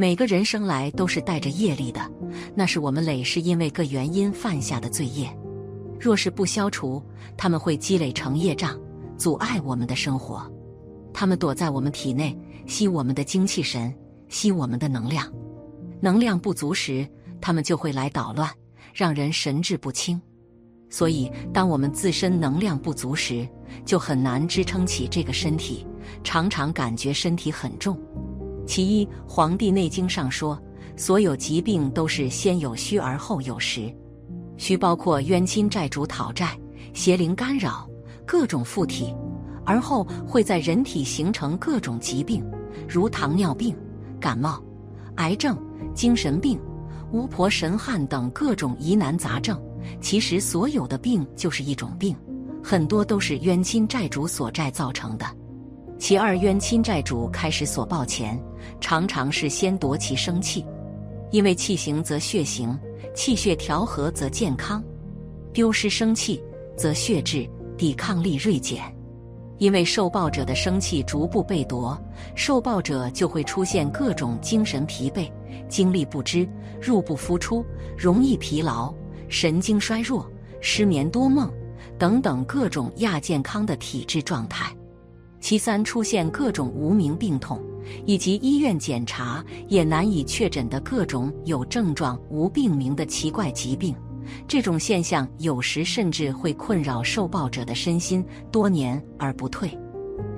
每个人生来都是带着业力的，那是我们累是因为各原因犯下的罪业。若是不消除，他们会积累成业障，阻碍我们的生活。他们躲在我们体内，吸我们的精气神，吸我们的能量。能量不足时，他们就会来捣乱，让人神志不清。所以，当我们自身能量不足时，就很难支撑起这个身体，常常感觉身体很重。其一，《黄帝内经》上说，所有疾病都是先有虚而后有实。虚包括冤亲债主讨债、邪灵干扰、各种附体，而后会在人体形成各种疾病，如糖尿病、感冒、癌症、精神病、巫婆神汉等各种疑难杂症。其实，所有的病就是一种病，很多都是冤亲债主所债造成的。其二，冤亲债主开始所报前，常常是先夺其生气，因为气行则血行，气血调和则健康；丢失生气，则血质抵抗力锐减。因为受报者的生气逐步被夺，受报者就会出现各种精神疲惫、精力不支、入不敷出、容易疲劳。神经衰弱、失眠多梦等等各种亚健康的体质状态。其三，出现各种无名病痛，以及医院检查也难以确诊的各种有症状无病名的奇怪疾病。这种现象有时甚至会困扰受报者的身心多年而不退。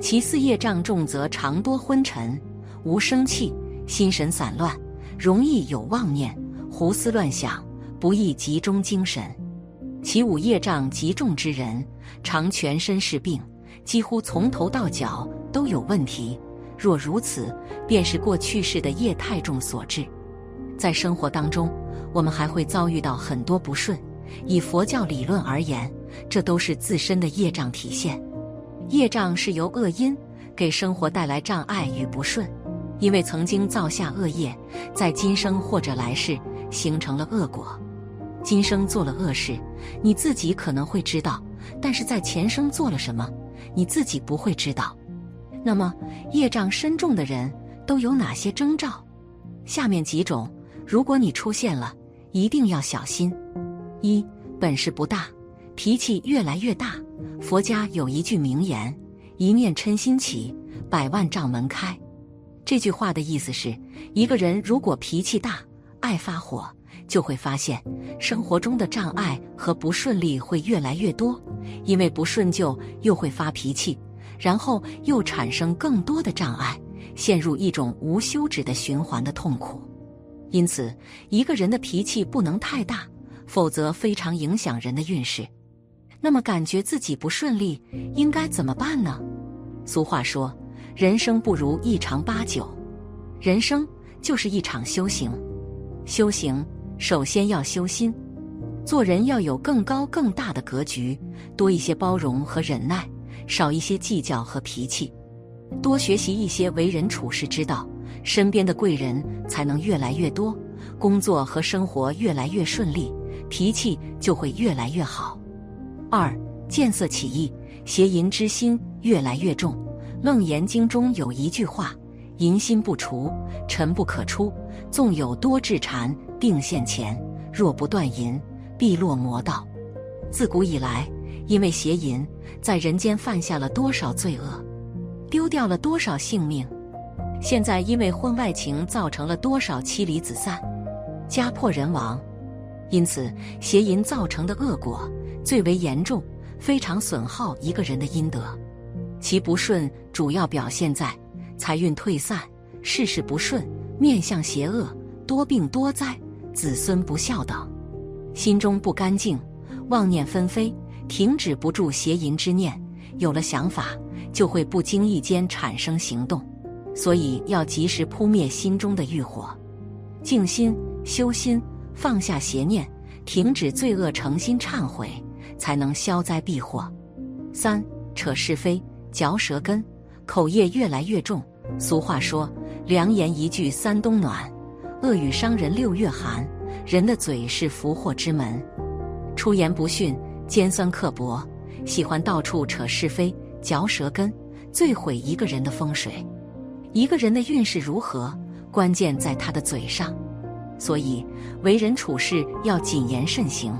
其四，业障重则常多昏沉、无生气、心神散乱，容易有妄念、胡思乱想。不易集中精神，其五业障极重之人，常全身是病，几乎从头到脚都有问题。若如此，便是过去世的业太重所致。在生活当中，我们还会遭遇到很多不顺。以佛教理论而言，这都是自身的业障体现。业障是由恶因给生活带来障碍与不顺，因为曾经造下恶业，在今生或者来世形成了恶果。今生做了恶事，你自己可能会知道；但是在前生做了什么，你自己不会知道。那么，业障深重的人都有哪些征兆？下面几种，如果你出现了，一定要小心。一、本事不大，脾气越来越大。佛家有一句名言：“一念嗔心起，百万障门开。”这句话的意思是，一个人如果脾气大，爱发火。就会发现，生活中的障碍和不顺利会越来越多，因为不顺就又会发脾气，然后又产生更多的障碍，陷入一种无休止的循环的痛苦。因此，一个人的脾气不能太大，否则非常影响人的运势。那么，感觉自己不顺利，应该怎么办呢？俗话说：“人生不如一长八九。”人生就是一场修行，修行。首先要修心，做人要有更高更大的格局，多一些包容和忍耐，少一些计较和脾气，多学习一些为人处事之道，身边的贵人才能越来越多，工作和生活越来越顺利，脾气就会越来越好。二见色起意，邪淫之心越来越重。楞严经中有一句话：“淫心不除，尘不可出。纵有多智禅。”定现前，若不断淫，必落魔道。自古以来，因为邪淫，在人间犯下了多少罪恶，丢掉了多少性命？现在因为婚外情，造成了多少妻离子散、家破人亡？因此，邪淫造成的恶果最为严重，非常损耗一个人的阴德。其不顺主要表现在财运退散、事事不顺、面相邪恶、多病多灾。子孙不孝等，心中不干净，妄念纷飞，停止不住邪淫之念。有了想法，就会不经意间产生行动，所以要及时扑灭心中的欲火，静心修心，放下邪念，停止罪恶，诚心忏悔，才能消灾避祸。三扯是非，嚼舌根，口业越来越重。俗话说：“良言一句三冬暖。”恶语伤人六月寒，人的嘴是福祸之门，出言不逊，尖酸刻薄，喜欢到处扯是非，嚼舌根，最毁一个人的风水。一个人的运势如何，关键在他的嘴上。所以，为人处事要谨言慎行，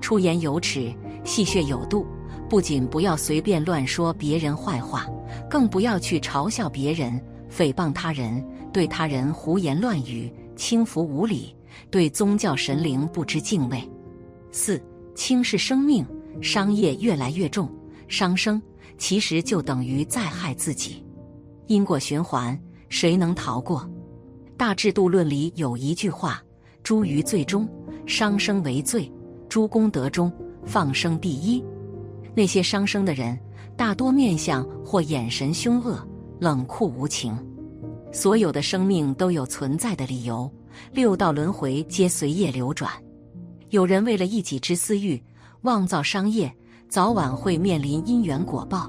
出言有尺，戏谑有度。不仅不要随便乱说别人坏话，更不要去嘲笑别人、诽谤他人，对他人胡言乱语、轻浮无礼，对宗教神灵不知敬畏。四、轻视生命，商业越来越重，伤生其实就等于在害自己。因果循环，谁能逃过？大制度论里有一句话：“诸于罪中，伤生为最；诸功德中，放生第一。”那些伤生的人，大多面相或眼神凶恶、冷酷无情。所有的生命都有存在的理由，六道轮回皆随业流转。有人为了一己之私欲，妄造商业，早晚会面临因缘果报，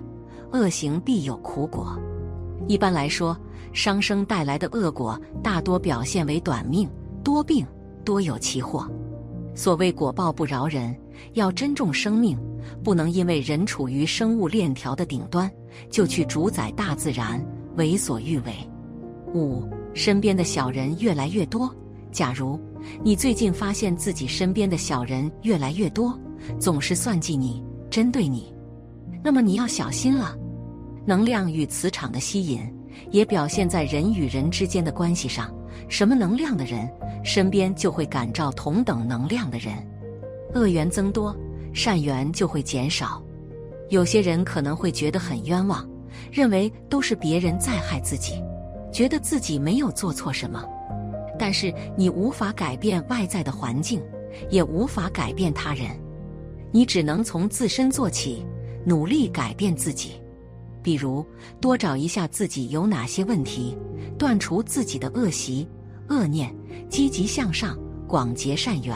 恶行必有苦果。一般来说，伤生带来的恶果大多表现为短命、多病、多有其祸。所谓果报不饶人，要珍重生命，不能因为人处于生物链条的顶端，就去主宰大自然，为所欲为。五，身边的小人越来越多。假如你最近发现自己身边的小人越来越多，总是算计你、针对你，那么你要小心了。能量与磁场的吸引。也表现在人与人之间的关系上。什么能量的人，身边就会感召同等能量的人。恶缘增多，善缘就会减少。有些人可能会觉得很冤枉，认为都是别人在害自己，觉得自己没有做错什么。但是你无法改变外在的环境，也无法改变他人，你只能从自身做起，努力改变自己。比如，多找一下自己有哪些问题，断除自己的恶习、恶念，积极向上，广结善缘。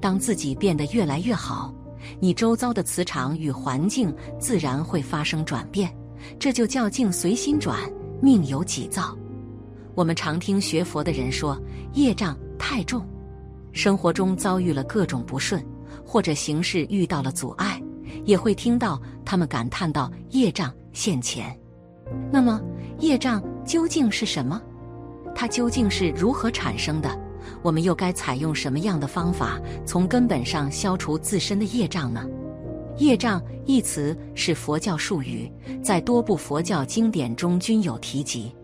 当自己变得越来越好，你周遭的磁场与环境自然会发生转变。这就叫境随心转，命由己造。我们常听学佛的人说，业障太重，生活中遭遇了各种不顺，或者行事遇到了阻碍。也会听到他们感叹到业障现前。那么，业障究竟是什么？它究竟是如何产生的？我们又该采用什么样的方法，从根本上消除自身的业障呢？业障一词是佛教术语，在多部佛教经典中均有提及。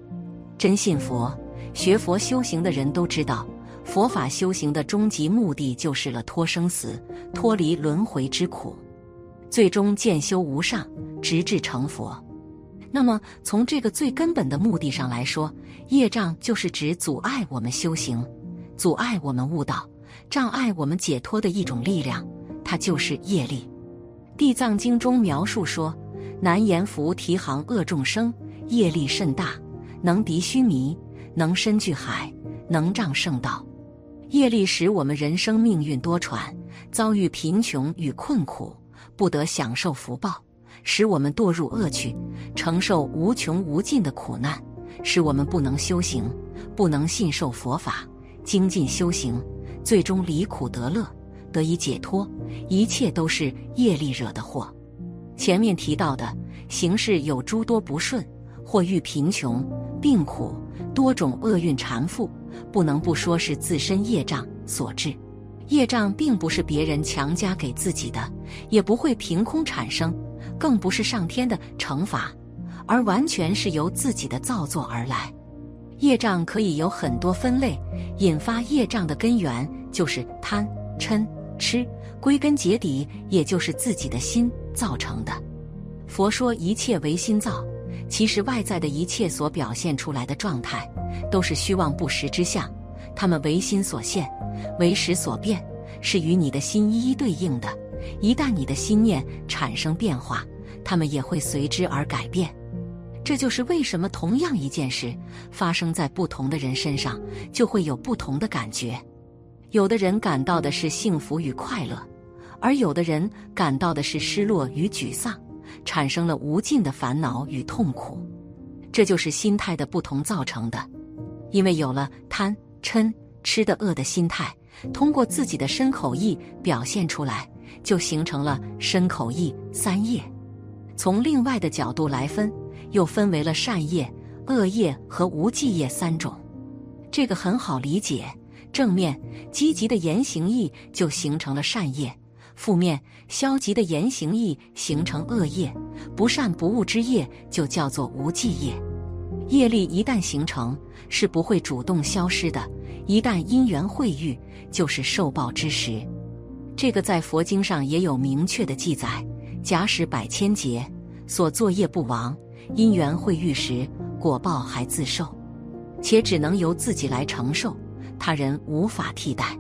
真信佛、学佛修行的人都知道，佛法修行的终极目的就是了脱生死，脱离轮回之苦。最终见修无上，直至成佛。那么，从这个最根本的目的上来说，业障就是指阻碍我们修行、阻碍我们悟道、障碍我们解脱的一种力量，它就是业力。《地藏经》中描述说：“南阎浮提行恶众生，业力甚大，能敌须弥，能深巨海，能障圣道。业力使我们人生命运多舛，遭遇贫穷与困苦。”不得享受福报，使我们堕入恶趣，承受无穷无尽的苦难，使我们不能修行，不能信受佛法，精进修行，最终离苦得乐，得以解脱。一切都是业力惹的祸。前面提到的形势有诸多不顺，或遇贫穷、病苦，多种厄运缠缚，不能不说是自身业障所致。业障并不是别人强加给自己的，也不会凭空产生，更不是上天的惩罚，而完全是由自己的造作而来。业障可以有很多分类，引发业障的根源就是贪、嗔、痴，归根结底也就是自己的心造成的。佛说一切唯心造，其实外在的一切所表现出来的状态，都是虚妄不实之相，他们唯心所现。唯识所变，是与你的心一一对应的。一旦你的心念产生变化，它们也会随之而改变。这就是为什么同样一件事发生在不同的人身上，就会有不同的感觉。有的人感到的是幸福与快乐，而有的人感到的是失落与沮丧，产生了无尽的烦恼与痛苦。这就是心态的不同造成的。因为有了贪嗔。吃的饿的心态，通过自己的身口意表现出来，就形成了身口意三业。从另外的角度来分，又分为了善业、恶业和无记业三种。这个很好理解，正面积极的言行意就形成了善业，负面消极的言行意形成恶业，不善不恶之业就叫做无记业。业力一旦形成，是不会主动消失的，一旦因缘会遇，就是受报之时。这个在佛经上也有明确的记载：假使百千劫所作业不亡，因缘会遇时，果报还自受。且只能由自己来承受，他人无法替代。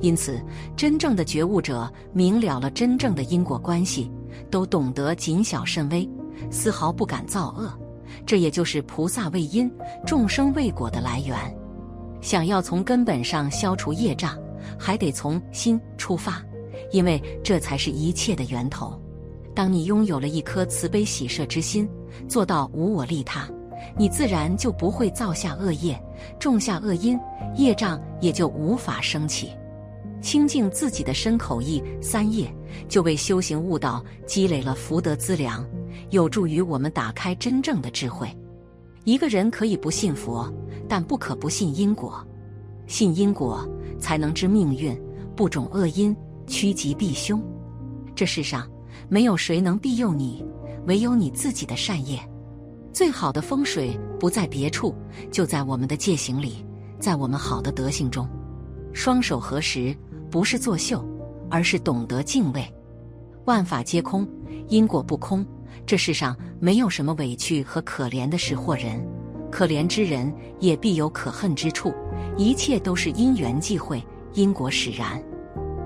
因此，真正的觉悟者明了了真正的因果关系，都懂得谨小慎微，丝毫不敢造恶。这也就是菩萨为因，众生为果的来源。想要从根本上消除业障，还得从心出发，因为这才是一切的源头。当你拥有了一颗慈悲喜舍之心，做到无我利他。你自然就不会造下恶业，种下恶因，业障也就无法升起。清净自己的身口意三业，就为修行悟道积累了福德资粮，有助于我们打开真正的智慧。一个人可以不信佛，但不可不信因果。信因果，才能知命运，不种恶因，趋吉避凶。这世上没有谁能庇佑你，唯有你自己的善业。最好的风水不在别处，就在我们的戒行里，在我们好的德行中。双手合十不是作秀，而是懂得敬畏。万法皆空，因果不空。这世上没有什么委屈和可怜的事或人，可怜之人也必有可恨之处。一切都是因缘际会，因果使然。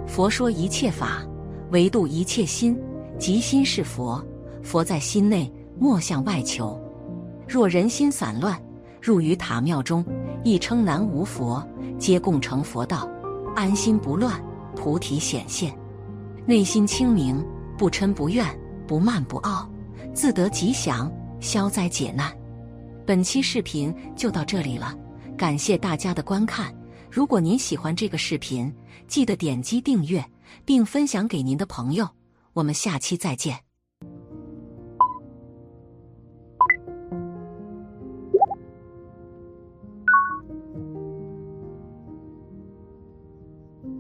佛说一切法，唯度一切心。即心是佛，佛在心内，莫向外求。若人心散乱，入于塔庙中，亦称南无佛，皆共成佛道。安心不乱，菩提显现。内心清明，不嗔不怨，不慢不傲，自得吉祥，消灾解难。本期视频就到这里了，感谢大家的观看。如果您喜欢这个视频，记得点击订阅，并分享给您的朋友。我们下期再见。